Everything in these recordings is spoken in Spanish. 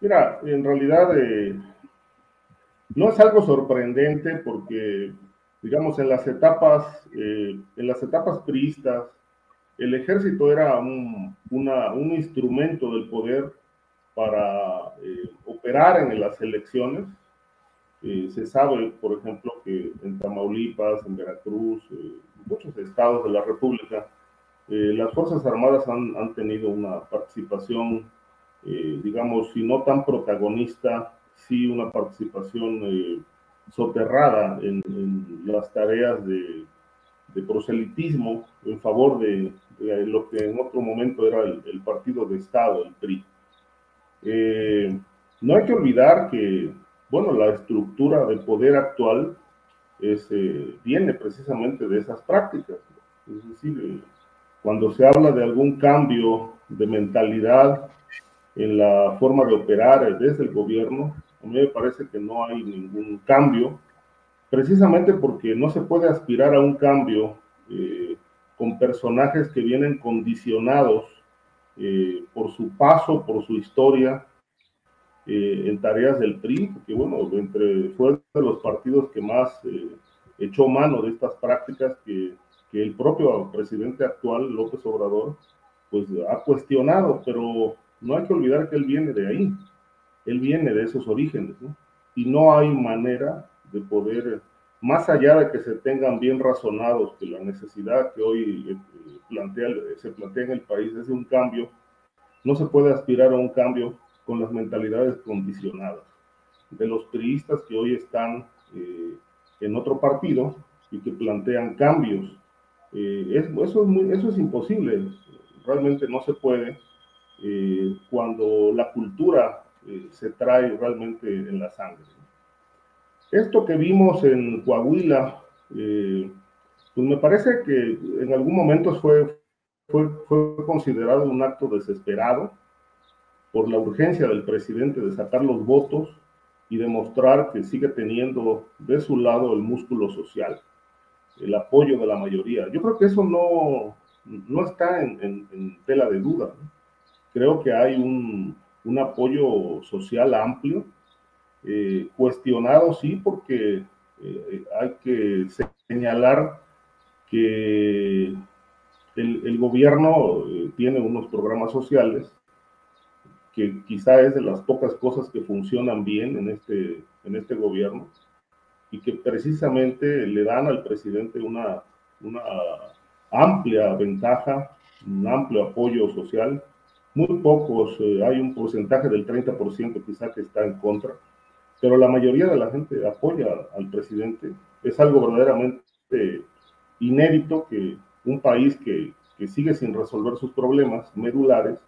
Mira, en realidad eh, no es algo sorprendente porque, digamos, en las etapas, eh, en las etapas priistas, el ejército era un, una, un instrumento del poder para eh, operar en las elecciones. se sabe, por ejemplo, que en Tamaulipas, en Veracruz, en muchos estados de la República, las Fuerzas Armadas han, han tenido una participación eh, digamos, si no tan protagonista, sí una participación eh, soterrada en, las tareas de, proselitismo en favor de, lo que en otro momento era el, partido de Estado, el PRI. Eh, no hay que olvidar que, bueno, la estructura de poder actual es, viene precisamente de esas prácticas. Es decir, cuando se habla de algún cambio de mentalidad, en la forma de operar desde el gobierno. A mí me parece que no hay ningún cambio, precisamente porque no se puede aspirar a un cambio eh, con personajes que vienen condicionados eh, por su paso, por su historia eh, en tareas del PRI, que bueno, entre, fue de los partidos que más echó mano de estas prácticas que, que el propio presidente actual, López Obrador, pues ha cuestionado, pero no hay que olvidar que él viene de ahí, él viene de esos orígenes. Y no hay manera de poder, más allá de que se tengan bien razonados que la necesidad que hoy eh, plantea, se plantea en el país es un cambio, no se puede aspirar a un cambio con las mentalidades condicionadas de los priistas que hoy están eh, en otro partido y que plantean cambios. Eh, eso, es eso es imposible, realmente no se puede eh, cuando la cultura eh, se trae realmente en la sangre. Esto que vimos en Coahuila, eh, pues me parece que en algún momento fue, fue, fue considerado un acto desesperado por la urgencia del presidente de sacar los votos y demostrar que sigue teniendo de su lado el músculo social, el apoyo de la mayoría. Yo creo que eso no, no está en, en tela de duda. ¿no? Creo que hay un, apoyo social amplio, eh, cuestionado sí, porque eh, hay que señalar que el, gobierno eh, tiene unos programas sociales que quizá es de las pocas cosas que funcionan bien en este, en este gobierno y que precisamente le dan al presidente una, una amplia ventaja, un amplio apoyo social muy pocos, eh, hay un porcentaje del 30% quizá que está en contra, pero la mayoría de la gente apoya al presidente. Es algo verdaderamente inédito que un país que, que sigue sin resolver sus problemas medulares,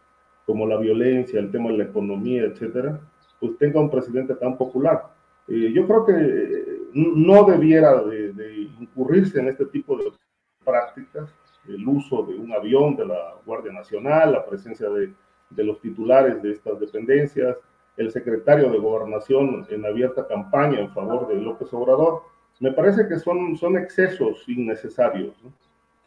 como la violencia, el tema de la economía, etcétera, pues tenga un presidente tan popular. Eh, yo creo que eh, no debiera de, de, incurrirse en este tipo de prácticas el uso de un avión de la Guardia Nacional, la presencia de, de los titulares de estas dependencias, el secretario de Gobernación en abierta campaña en favor de López Obrador. Me parece que son, son excesos innecesarios,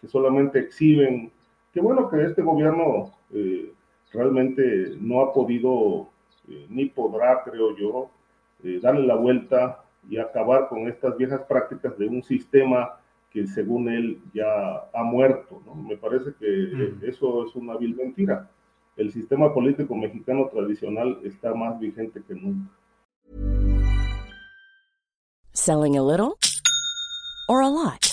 que solamente exhiben, que bueno que este gobierno eh, realmente no ha podido eh, ni podrá, creo yo, eh, darle la vuelta y acabar con estas viejas prácticas de un sistema que según él ya ha muerto. ¿no? Me parece que mm. eso es una vil mentira. El sistema político mexicano tradicional está más vigente que nunca. Selling a little or a lot?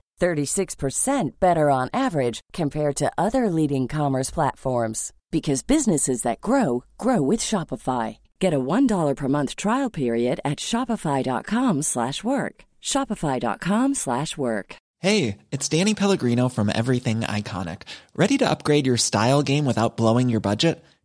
36% better on average compared to other leading commerce platforms because businesses that grow grow with Shopify. Get a $1 per month trial period at shopify.com/work. shopify.com/work. Hey, it's Danny Pellegrino from Everything Iconic. Ready to upgrade your style game without blowing your budget?